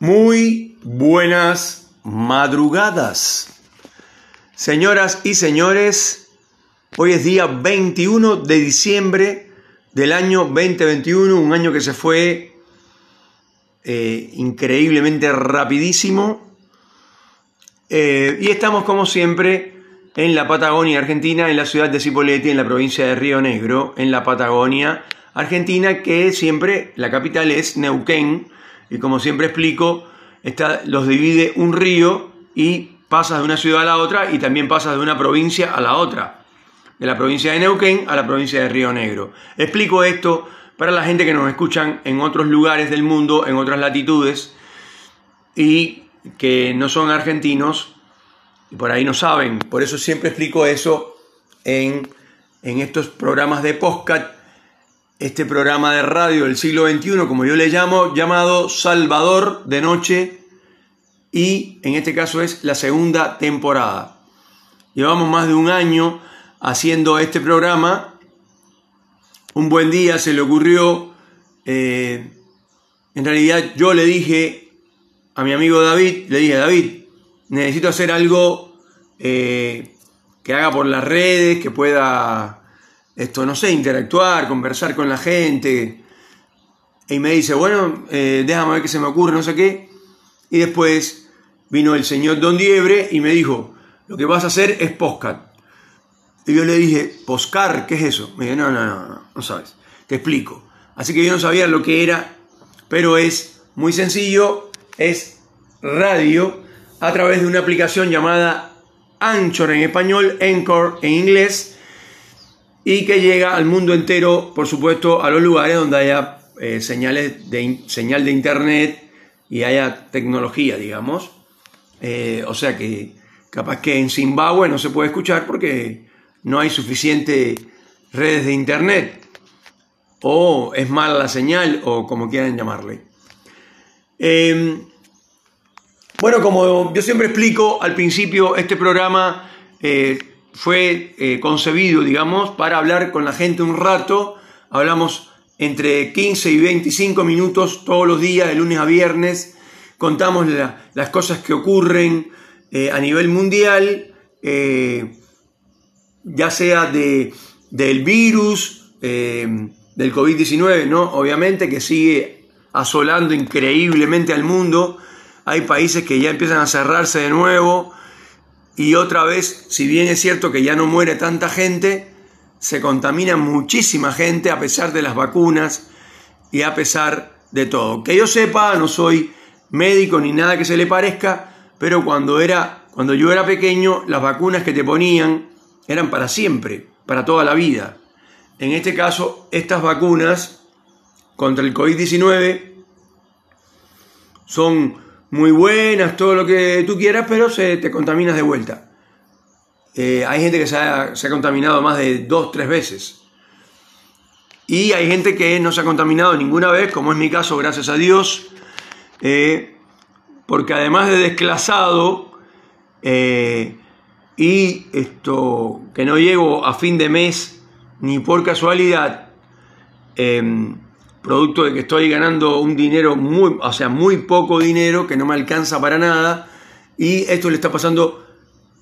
Muy buenas madrugadas. Señoras y señores, hoy es día 21 de diciembre del año 2021, un año que se fue eh, increíblemente rapidísimo. Eh, y estamos como siempre en la Patagonia Argentina, en la ciudad de Cipolletti, en la provincia de Río Negro, en la Patagonia Argentina, que siempre la capital es Neuquén y como siempre explico, está, los divide un río y pasas de una ciudad a la otra y también pasas de una provincia a la otra, de la provincia de Neuquén a la provincia de Río Negro. Explico esto para la gente que nos escuchan en otros lugares del mundo, en otras latitudes y que no son argentinos y por ahí no saben. Por eso siempre explico eso en, en estos programas de podcast este programa de radio del siglo XXI, como yo le llamo, llamado Salvador de Noche, y en este caso es la segunda temporada. Llevamos más de un año haciendo este programa. Un buen día se le ocurrió, eh, en realidad yo le dije a mi amigo David, le dije, David, necesito hacer algo eh, que haga por las redes, que pueda esto, no sé, interactuar, conversar con la gente. Y me dice, bueno, eh, déjame ver qué se me ocurre, no sé qué. Y después vino el señor Don Diebre y me dijo, lo que vas a hacer es postcat. Y yo le dije, poscar, ¿qué es eso? Me dijo, no, no, no, no, no sabes. Te explico. Así que yo no sabía lo que era, pero es muy sencillo, es radio a través de una aplicación llamada Anchor en español, Anchor en inglés, y que llega al mundo entero, por supuesto, a los lugares donde haya eh, señales de, señal de internet y haya tecnología, digamos. Eh, o sea que capaz que en Zimbabue no se puede escuchar porque no hay suficiente redes de internet o es mala la señal o como quieran llamarle. Em, bueno, como yo siempre explico al principio, este programa eh, fue eh, concebido, digamos, para hablar con la gente un rato. Hablamos entre 15 y 25 minutos todos los días, de lunes a viernes. Contamos las cosas que ocurren eh, a nivel mundial, eh, ya sea de, del virus, del COVID-19, ¿no? Obviamente que sigue asolando increíblemente al mundo. Hay países que ya empiezan a cerrarse de nuevo y otra vez, si bien es cierto que ya no muere tanta gente, se contamina muchísima gente a pesar de las vacunas y a pesar de todo. Que yo sepa, no soy médico ni nada que se le parezca, pero cuando, era, cuando yo era pequeño, las vacunas que te ponían eran para siempre, para toda la vida. En este caso, estas vacunas contra el COVID-19 son muy buenas, todo lo que tú quieras, pero se te contaminas de vuelta. Eh, hay gente que se ha, contaminado más de dos, tres veces. Y hay gente que no se ha contaminado ninguna vez, como es mi caso, gracias a Dios, eh, porque además de desclasado eh, y esto que no llego a fin de mes ni por casualidad, producto de que estoy ganando un dinero muy, o sea, muy poco dinero, que no me alcanza para nada, y esto le está pasando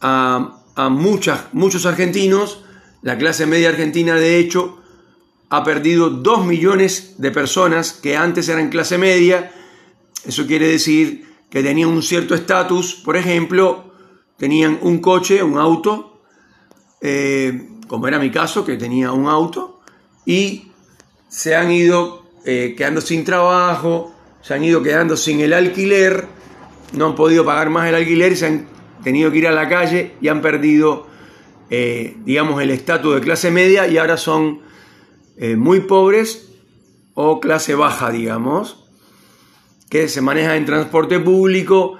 a, muchas, muchos argentinos, la clase media argentina de hecho ha perdido 2 millones de personas que antes eran clase media, eso quiere decir que tenían un cierto estatus, por ejemplo, tenían un coche, un auto, eh, como era mi caso, que tenía un auto, y se han ido eh, quedando sin trabajo, se han ido quedando sin el alquiler, no han podido pagar más el alquiler y se han tenido que ir a la calle y han perdido, eh, digamos, el estatus de clase media y ahora son eh, muy pobres o clase baja, digamos, que se maneja en transporte público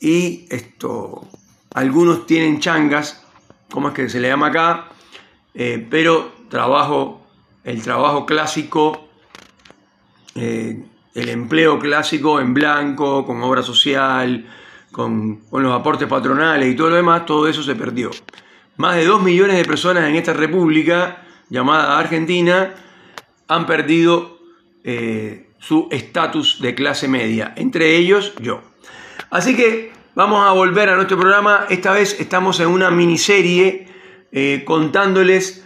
y esto, algunos tienen changas, como es que se le llama acá, pero trabajo el trabajo clásico, eh, el empleo clásico en blanco, con obra social, con, los aportes patronales y todo lo demás, todo eso se perdió. Más de dos millones de personas en esta república llamada Argentina han perdido eh, su estatus de clase media, entre ellos yo. Así que vamos a volver a nuestro programa, esta vez estamos en una miniserie eh, contándoles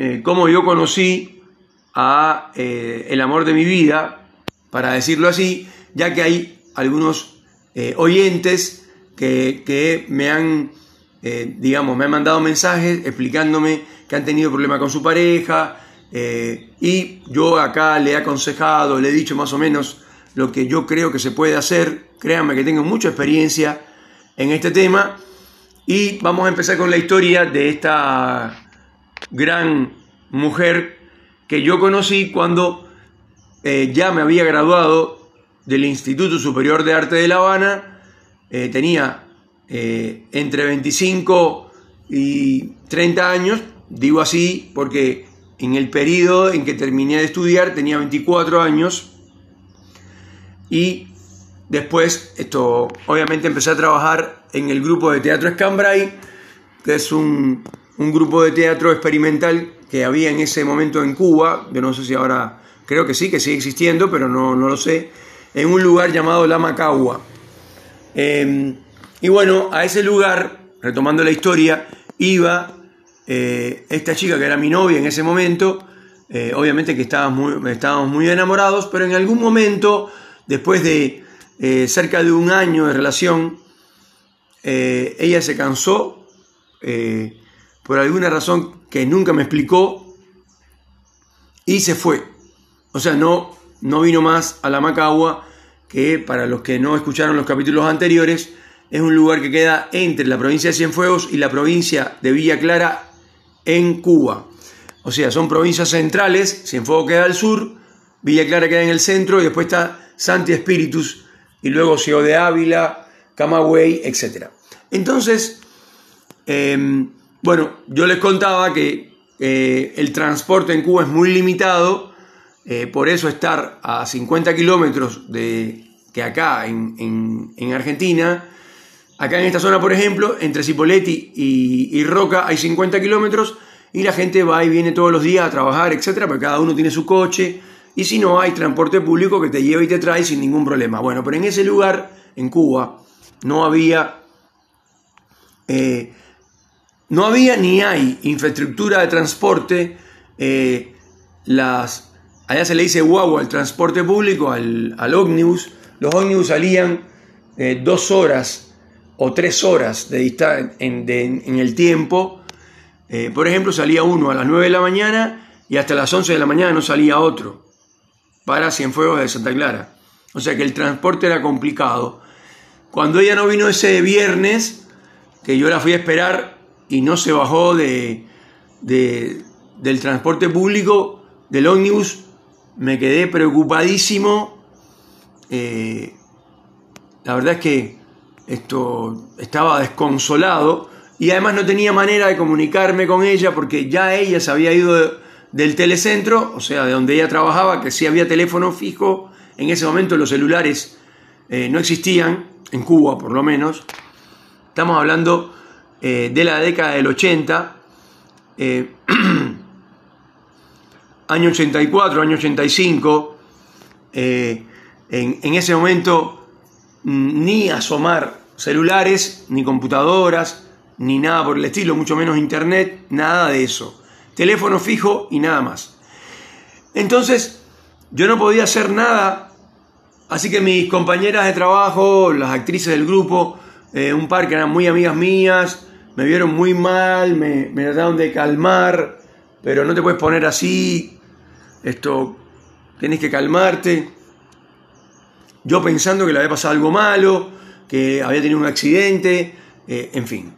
eh, cómo yo conocí a eh, el amor de mi vida, para decirlo así, ya que hay algunos oyentes que, que me han eh, digamos, me han mandado mensajes explicándome que han tenido problemas con su pareja eh, y yo acá le he aconsejado, le he dicho más o menos lo que yo creo que se puede hacer. Créanme que tengo mucha experiencia en este tema y vamos a empezar con la historia de esta gran mujer que yo conocí cuando eh, ya me había graduado del Instituto Superior de Arte de La Habana, tenía eh, entre 25 y 30 años, digo así porque en el periodo en que terminé de estudiar tenía 24 años y después esto obviamente empecé a trabajar en el grupo de teatro Escambray, que es un, un grupo de teatro experimental que había en ese momento en Cuba, yo no sé si ahora, creo que sí, que sigue existiendo, pero no, no lo sé, en un lugar llamado La Macagua. Em, y bueno, a ese lugar, retomando la historia, iba eh, esta chica que era mi novia en ese momento, eh, obviamente que estábamos muy, enamorados, pero en algún momento, después de eh, cerca de un año de relación, ella se cansó por alguna razón que nunca me explicó y se fue. O sea, no, no vino más a la Macagua, que para los que no escucharon los capítulos anteriores, es un lugar que queda entre la provincia de Cienfuegos y la provincia de Villa Clara en Cuba. O sea, son provincias centrales, Cienfuegos queda al sur, Villa Clara queda en el centro y después está Santi Espíritus y luego Ciudad de Ávila, Camagüey, etc. Entonces, em, bueno, yo les contaba que eh, el transporte en Cuba es muy limitado, eh, por eso estar a 50 kilómetros de que acá en, en Argentina, Acá en esta zona, por ejemplo, entre Cipoletti y, Roca hay 50 kilómetros y la gente va y viene todos los días a trabajar, etcétera, porque cada uno tiene su coche y si no hay transporte público que te lleva y te trae sin ningún problema. Bueno, pero en ese lugar, en Cuba, no había, eh, no había ni hay infraestructura de transporte. Eh, allá se le dice guagua al transporte público, al, al ómnibus. Los ómnibus salían eh, dos horas o tres horas de distancia en, el tiempo. Eh, por ejemplo, salía uno a las 9 de la mañana y hasta las 11 de la mañana no salía otro para Cienfuegos de Santa Clara. O sea que el transporte era complicado. Cuando ella no vino ese viernes, que yo la fui a esperar y no se bajó de, del transporte público, del ómnibus, me quedé preocupadísimo. Eh, la verdad es que esto, estaba desconsolado y además no tenía manera de comunicarme con ella porque ya ella se había ido del telecentro, o sea, de donde ella trabajaba, que sí había teléfono fijo, en ese momento los celulares eh, no existían, en Cuba por lo menos, estamos hablando eh, de la década del 80, eh, año 84, año 85, en, en ese momento mm, ni asomar celulares, ni computadoras, ni nada por el estilo, mucho menos internet, nada de eso. Teléfono fijo y nada más. Entonces, yo no podía hacer nada, así que mis compañeras de trabajo, las actrices del grupo, eh, un par que eran muy amigas mías, me vieron muy mal, me, me trataron de calmar, pero no te puedes poner así, esto, tienes que calmarte. Yo pensando que le había pasado algo malo, que había tenido un accidente, eh, en fin.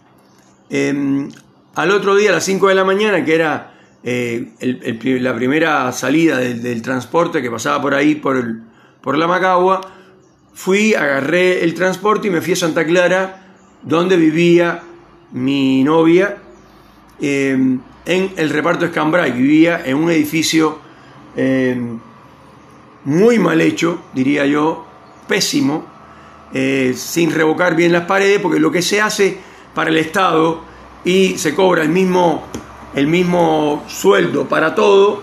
Em, al otro día, a las 5 de la mañana, que era eh, la primera salida del, transporte que pasaba por ahí, por, por la Macagua, fui, agarré el transporte y me fui a Santa Clara, donde vivía mi novia, em, en el reparto Escambray. Vivía en un edificio em, muy mal hecho, diría yo, pésimo, eh, sin revocar bien las paredes, porque lo que se hace para el Estado y se cobra el mismo, el mismo sueldo para todo,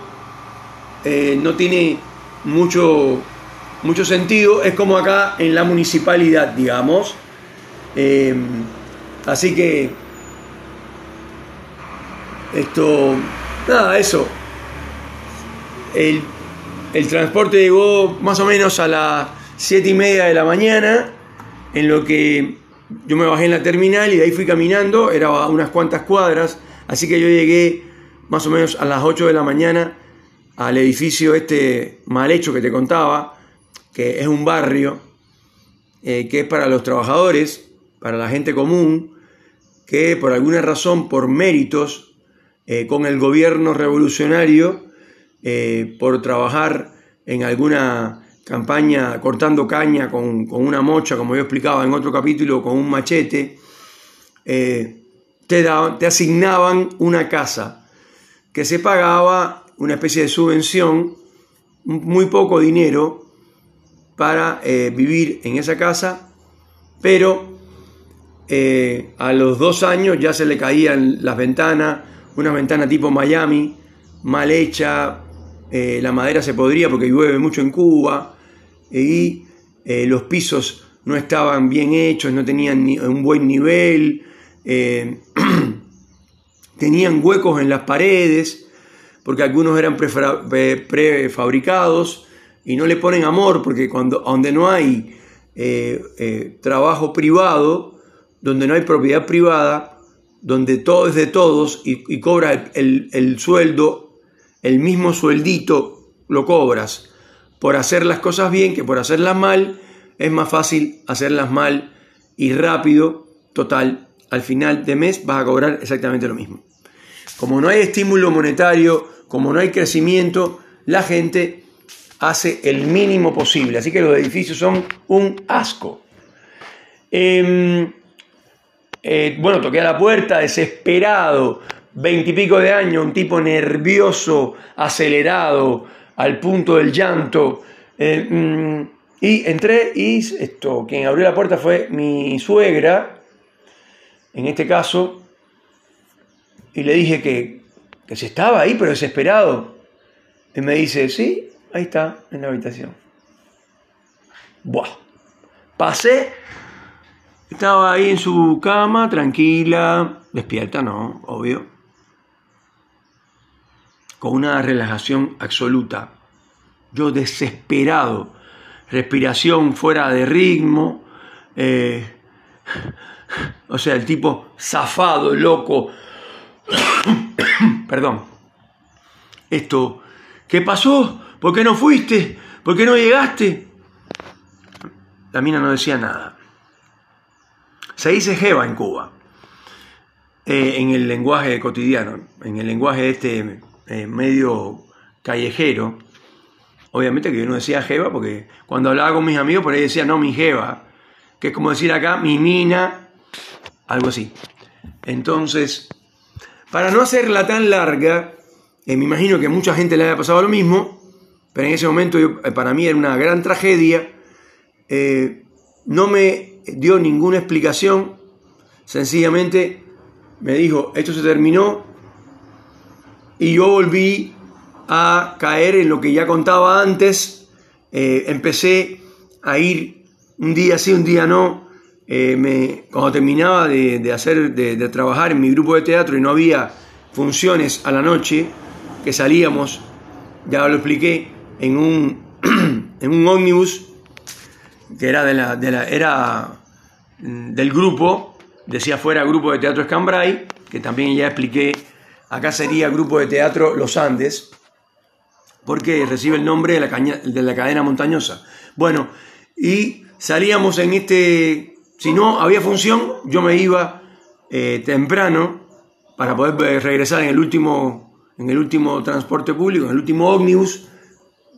eh, no tiene mucho, mucho sentido. Es como acá en la municipalidad, digamos. Así que esto, nada, eso. El, el transporte llegó más o menos a las siete y media de la mañana, en lo que yo me bajé en la terminal y de ahí fui caminando, era unas cuantas cuadras, así que yo llegué más o menos a las 8 de la mañana al edificio este mal hecho que te contaba, que es un barrio eh, que es para los trabajadores, para la gente común, que por alguna razón, por méritos, eh, con el gobierno revolucionario, eh, por trabajar en alguna campaña cortando caña con, una mocha, como yo explicaba en otro capítulo, con un machete, eh, te, te asignaban una casa que se pagaba una especie de subvención, muy poco dinero para vivir en esa casa, pero eh, a los dos años ya se le caían las ventanas, una ventana tipo Miami, mal hecha, la madera se podría porque llueve mucho en Cuba, y eh, los pisos no estaban bien hechos, no tenían un buen nivel, eh, tenían huecos en las paredes, porque algunos eran prefabricados y no le ponen amor, porque cuando, donde no hay eh, trabajo privado, donde no hay propiedad privada, donde todo es de todos y, cobra el sueldo, el mismo sueldito lo cobras por hacer las cosas bien que por hacerlas mal, es más fácil hacerlas mal y rápido, total, al final de mes vas a cobrar exactamente lo mismo. Como no hay estímulo monetario, como no hay crecimiento, la gente hace el mínimo posible. Así que los edificios son un asco. Em, eh, bueno, toqué a la puerta, desesperado, veintipico de años, un tipo nervioso, acelerado, al punto del llanto. Eh, mm, y entré y esto, quien abrió la puerta fue mi suegra, en este caso, y le dije que, que se estaba ahí, pero desesperado. Y me dice, sí, ahí está, en la habitación. Buah. Pasé, estaba ahí en su cama, tranquila, despierta, no, obvio con una relajación absoluta. Yo desesperado, respiración fuera de ritmo, eh, o sea, el tipo zafado, loco. Perdón. Esto, ¿qué pasó? ¿Por qué no fuiste? ¿Por qué no llegaste? La mina no decía nada. Se dice jeva en Cuba, eh, en el lenguaje cotidiano, en el lenguaje de este eh, medio callejero. Obviamente que yo no decía jeva, porque cuando hablaba con mis amigos por ahí decía, no, mi jeva, que es como decir acá, mi mina, algo así. Entonces, para no hacerla tan larga, eh, me imagino que mucha gente le haya pasado lo mismo, pero en ese momento para mí era una gran tragedia, no me dio ninguna explicación, sencillamente me dijo, esto se terminó, y yo volví a caer en lo que ya contaba antes. Eh, empecé a ir un día sí, un día no. Eh, me, cuando terminaba de, hacer, de, trabajar en mi grupo de teatro y no había funciones a la noche, que salíamos, ya lo expliqué, en un, en un ómnibus que era, de la, de la, era mm, del grupo, decía fuera Grupo de Teatro Escambray, que también ya expliqué Acá sería Grupo de Teatro Los Andes, porque recibe el nombre de la, de la cadena montañosa. Bueno, y salíamos en este, si no había función, yo me iba eh, temprano para poder eh, regresar en el último, en el último transporte público, en el último ómnibus,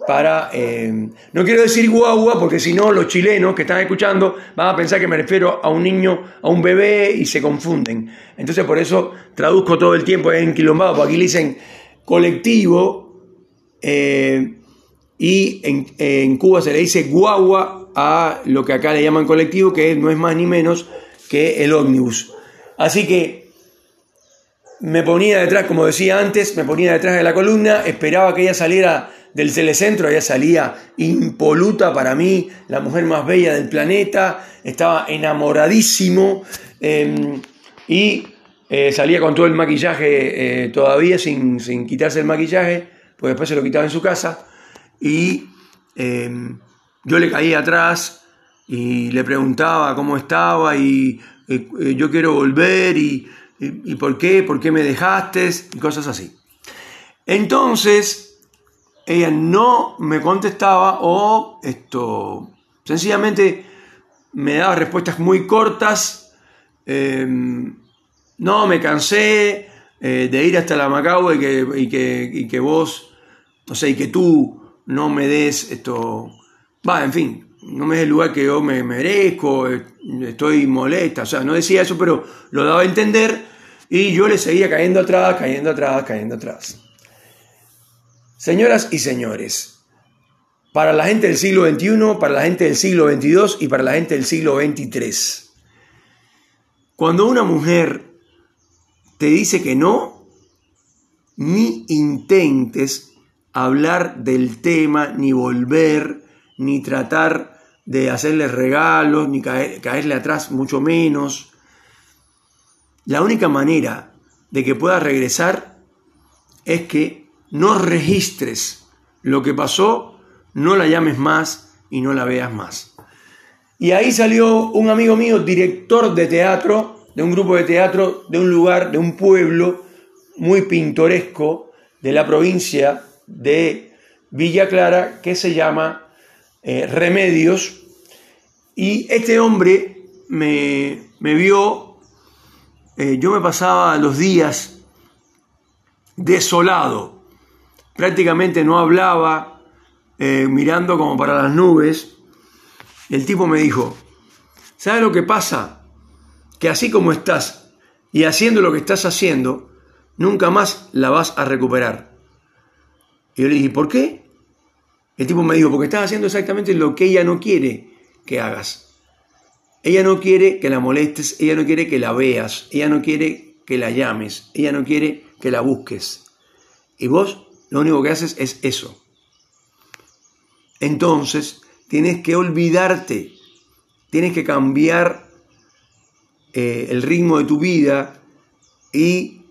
para, eh, no quiero decir guagua, porque si no los chilenos que están escuchando van a pensar que me refiero a un niño, a un bebé y se confunden. Entonces por eso traduzco todo el tiempo en quilombado, porque aquí le dicen colectivo eh, y en, en, Cuba se le dice guagua a lo que acá le llaman colectivo, que no es más ni menos que el ómnibus. Así que me ponía detrás, como decía antes, me ponía detrás de la columna, esperaba que ella saliera del telecentro, ella salía impoluta para mí, la mujer más bella del planeta, estaba enamoradísimo em, y eh, salía con todo el maquillaje eh, todavía sin, sin, quitarse el maquillaje, pues después se lo quitaba en su casa y em, yo le caía atrás y le preguntaba cómo estaba y yo quiero volver y, y, por qué, por qué me dejaste y cosas así. Entonces, ella no me contestaba o esto, sencillamente me daba respuestas muy cortas. Em, no, me cansé eh, de ir hasta la Macao y que, y que, y que vos, no sé, y que tú no me des esto. Va, en fin, no me des el lugar que yo me merezco, eh, estoy molesta. O sea, no decía eso, pero lo daba a entender y yo le seguía cayendo atrás, cayendo atrás, cayendo atrás. Señoras y señores, para la gente del siglo XXI, para la gente del siglo XXII y para la gente del siglo XXIII, cuando una mujer te dice que no, ni intentes hablar del tema, ni volver, ni tratar de hacerle regalos, ni caerle atrás, mucho menos. La única manera de que pueda regresar es que no registres lo que pasó, no la llames más y no la veas más. Y ahí salió un amigo mío, director de teatro, de un grupo de teatro, de un lugar, de un pueblo muy pintoresco de la provincia de Villa Clara, que se llama eh, Remedios. Y este hombre me, vio, eh, yo me pasaba los días desolado, prácticamente no hablaba, eh, mirando como para las nubes. El tipo me dijo, ¿sabes lo que pasa? Que así como estás y haciendo lo que estás haciendo, nunca más la vas a recuperar. Y yo le dije, ¿por qué? El tipo me dijo, porque estás haciendo exactamente lo que ella no quiere que hagas. Ella no quiere que la molestes, ella no quiere que la veas, ella no quiere que la llames, ella no quiere que la busques. Y vos lo único que haces es eso. Entonces, tienes que olvidarte, tienes que cambiar eh, el ritmo de tu vida y,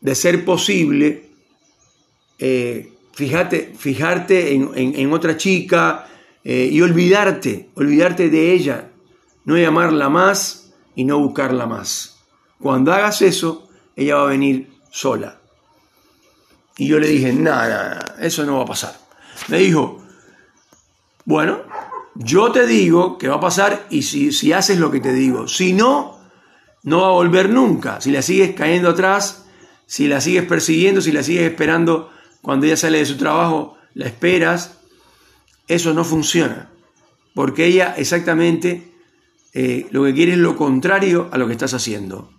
de ser posible, eh, fíjate, fijarte en, otra chica eh, y olvidarte, olvidarte de ella, no llamarla más y no buscarla más. Cuando hagas eso, ella va a venir sola. Y yo le dije, nada, nada, eso no va a pasar. Me dijo, bueno, yo te digo que va a pasar y si, si haces lo que te digo, si no, no va a volver nunca. Si la sigues cayendo atrás, si la sigues persiguiendo, si la sigues esperando cuando ella sale de su trabajo, la esperas, eso no funciona. Porque ella exactamente eh, lo que quiere es lo contrario a lo que estás haciendo.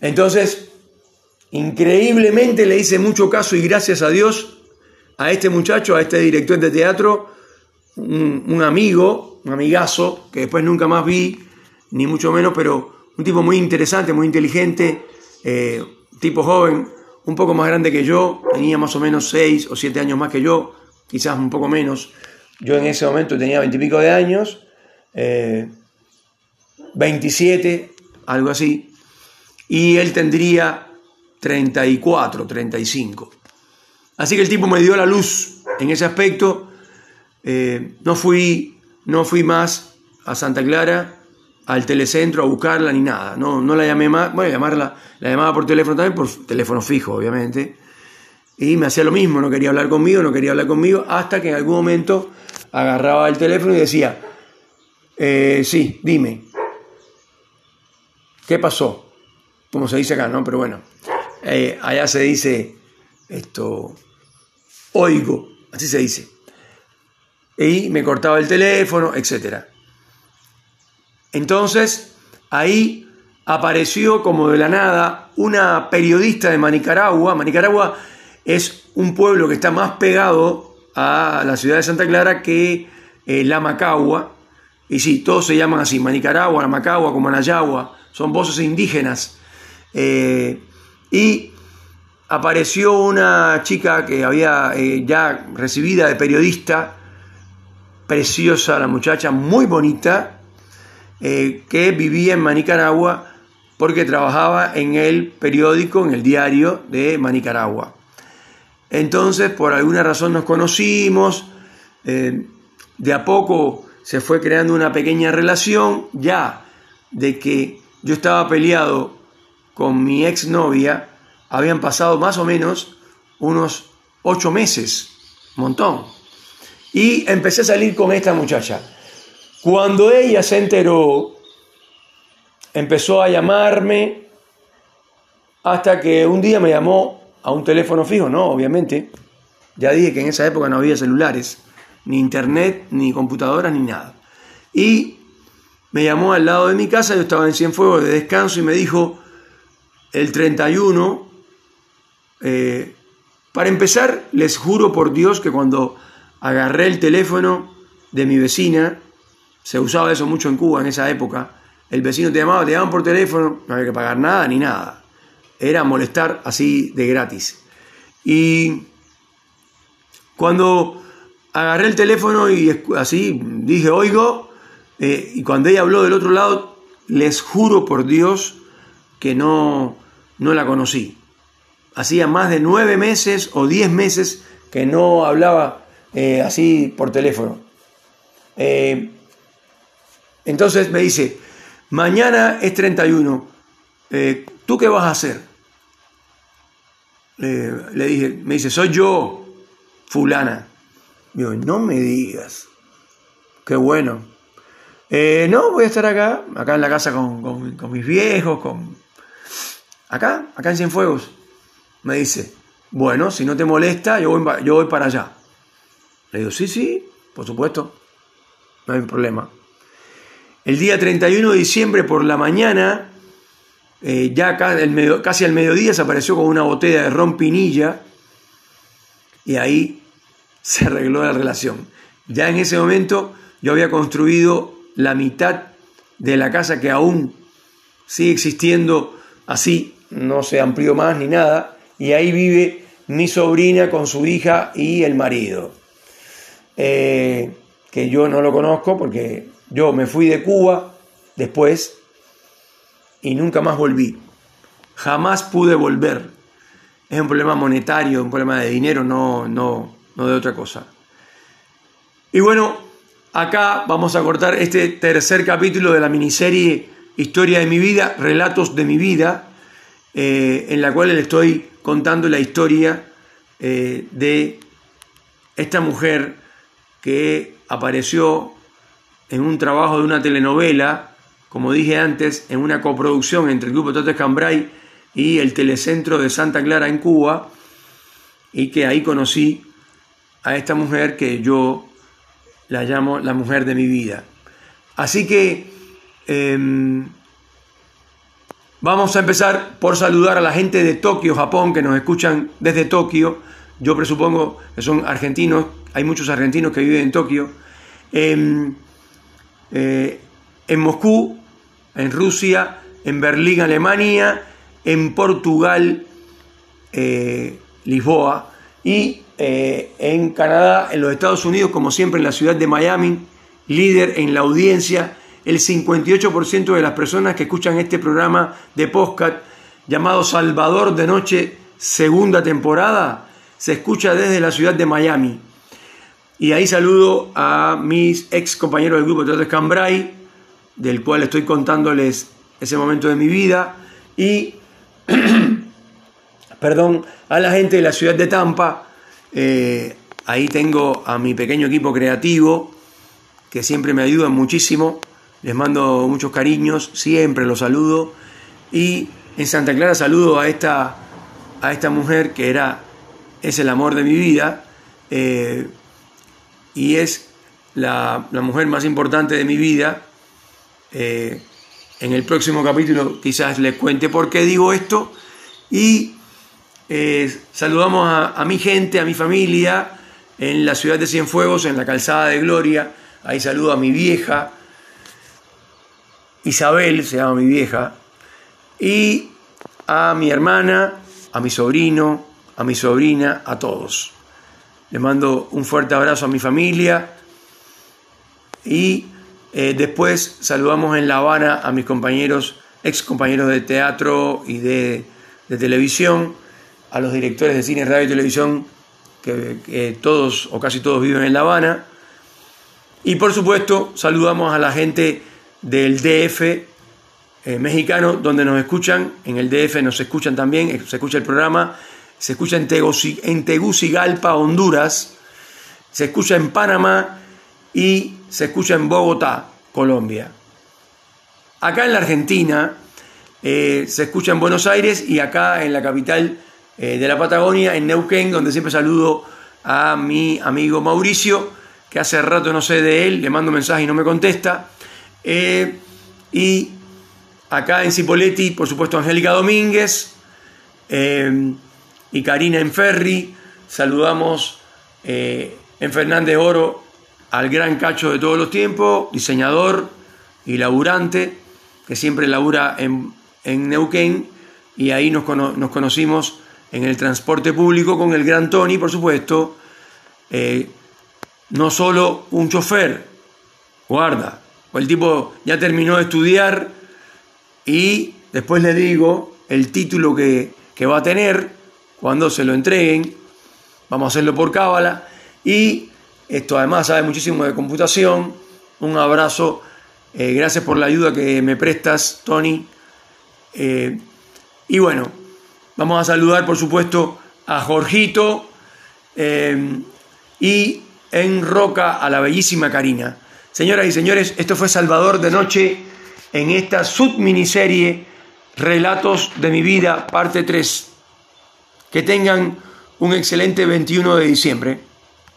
Entonces, Increíblemente le hice mucho caso y gracias a Dios a este muchacho, a este director de teatro, un, amigo, un amigazo, que después nunca más vi, ni mucho menos, pero un tipo muy interesante, muy inteligente, eh, tipo joven, un poco más grande que yo, tenía más o menos 6 o 7 años más que yo, quizás un poco menos. Yo en ese momento tenía veintipico de años, 27, eh, algo así, y él tendría 34, 35. Así que el tipo me dio la luz en ese aspecto. Eh, no, fui, no fui más a Santa Clara, al telecentro, a buscarla ni nada. No, no la llamé más. Bueno, llamarla, la llamaba por teléfono también, por teléfono fijo, obviamente. Y me hacía lo mismo, no quería hablar conmigo, no quería hablar conmigo, hasta que en algún momento agarraba el teléfono y decía, eh, sí, dime, ¿qué pasó? Como se dice acá, ¿no? Pero bueno, eh, allá se dice esto, oigo, así se dice. Y me cortaba el teléfono, etc. Entonces, ahí apareció como de la nada una periodista de Manicaragua. Manicaragua es un pueblo que está más pegado a la ciudad de Santa Clara que eh, la Macagua. Y sí, todos se llaman así, Manicaragua, la Macagua, como Anayagua, son voces indígenas. Eh, y apareció una chica que había eh, ya recibida de periodista, preciosa la muchacha, muy bonita, eh, que vivía en Manicaragua porque trabajaba en el periódico, en el diario de Manicaragua. Entonces, por alguna razón nos conocimos, eh, de a poco se fue creando una pequeña relación, ya de que yo estaba peleado con mi exnovia, habían pasado más o menos unos ocho meses, montón. Y empecé a salir con esta muchacha. Cuando ella se enteró, empezó a llamarme hasta que un día me llamó a un teléfono fijo, no, obviamente. Ya dije que en esa época no había celulares, ni internet, ni computadoras, ni nada. Y me llamó al lado de mi casa, yo estaba en Cienfuegos de descanso y me dijo, el 31, eh, para empezar, les juro por Dios que cuando agarré el teléfono de mi vecina, se usaba eso mucho en Cuba en esa época, el vecino te llamaba, te llamaban por teléfono, no había que pagar nada ni nada. Era molestar así de gratis. Y cuando agarré el teléfono y así dije, oigo, eh, y cuando ella habló del otro lado, les juro por Dios que no, no la conocí. Hacía más de nueve meses o diez meses que no hablaba eh, así por teléfono. Eh, entonces me dice, mañana es 31, eh, ¿tú qué vas a hacer? le dije, me dice, soy yo, fulana. Digo, no me digas. Qué bueno. no, voy a estar acá, acá en la casa con, con mis viejos, con, acá, acá en Cienfuegos. Me dice, bueno, si no te molesta, yo voy, para allá. Le digo, sí, sí, por supuesto, no hay problema. El día 31 de diciembre por la mañana, eh, ya casi al mediodía, se apareció con una botella de ron pinilla y ahí se arregló la relación. Ya en ese momento yo había construido la mitad de la casa que aún sigue existiendo así no se amplió más ni nada, y ahí vive mi sobrina con su hija y el marido, eh, que yo no lo conozco porque yo me fui de Cuba después y nunca más volví. Jamás pude volver. Es un problema monetario, un problema de dinero, no, no, no de otra cosa. Y bueno, acá vamos a cortar este tercer capítulo de la miniserie Historia de mi vida, Relatos de mi vida, eh, en la cual le estoy contando la historia eh, de esta mujer que apareció en un trabajo de una telenovela, como dije antes, en una coproducción entre el Grupo Totes Cambrai y el Telecentro de Santa Clara en Cuba, y que ahí conocí a esta mujer que yo la llamo la mujer de mi vida. Así que em, Vamos a empezar por saludar a la gente de Tokio, Japón, que nos escuchan desde Tokio. Yo presupongo que son argentinos, hay muchos argentinos que viven en Tokio. En, eh, Moscú, en Rusia, en Berlín, Alemania, en Portugal, eh, Lisboa y eh, en Canadá, en los Estados Unidos, como siempre en la ciudad de Miami, líder en la audiencia el 58% de las personas que escuchan este programa de podcast llamado Salvador de Noche, segunda temporada, se escucha desde la ciudad de Miami. Y ahí saludo a mis ex compañeros del grupo Teatro Cambrai, del cual estoy contándoles ese momento de mi vida. Y, perdón, a la gente de la ciudad de Tampa. Eh, ahí tengo a mi pequeño equipo creativo, que siempre me ayudan muchísimo. Les mando muchos cariños, siempre los saludo. Y en Santa Clara saludo a esta, a esta mujer que era, es el amor de mi vida eh, y es la, mujer más importante de mi vida. Eh, en el próximo capítulo quizás les cuente por qué digo esto. Y eh, saludamos a, a, mi gente, a mi familia, en la ciudad de Cienfuegos, en la calzada de Gloria. Ahí saludo a mi vieja, Isabel, se llama mi vieja, y a mi hermana a mi sobrino, a mi sobrina, a todos. Le mando un fuerte abrazo a mi familia y eh, después saludamos en La Habana a mis compañeros, ex compañeros de teatro y de, televisión, a los directores de cine, radio y televisión, que, todos o casi todos viven en La Habana. Y por supuesto saludamos a la gente del DF eh, mexicano, donde nos escuchan, en el DF nos escuchan también, se escucha el programa se escucha en, Tegucigalpa, Honduras, se escucha en Panamá y se escucha en Bogotá, Colombia. Acá en la Argentina eh, se escucha en Buenos Aires y acá en la capital eh, de la Patagonia, en Neuquén, donde siempre saludo a mi amigo Mauricio, que hace rato no sé de él, le mando mensaje y no me contesta. Eh, y acá en Cipoletti, por supuesto, Angélica Domínguez y Karina en Ferry. Saludamos eh, en Fernández Oro al gran cacho de todos los tiempos, diseñador y laburante, que siempre labura en, Neuquén, y ahí nos, conocimos en el transporte público con el gran Tony, por supuesto, eh, no solo un chofer, guarda, el tipo ya terminó de estudiar y después le digo el título que, que va a tener, cuando se lo entreguen. Vamos a hacerlo por cábala. Y esto además sabe muchísimo de computación. Un abrazo. Eh, gracias por la ayuda que me prestas, Tony. Eh, y bueno, vamos a saludar, por supuesto, a Jorgito eh, y en Roca a la bellísima Karina. Señoras y señores, esto fue Salvador de Noche en esta subminiserie Relatos de mi vida, parte 3. Que tengan un excelente 21 de diciembre.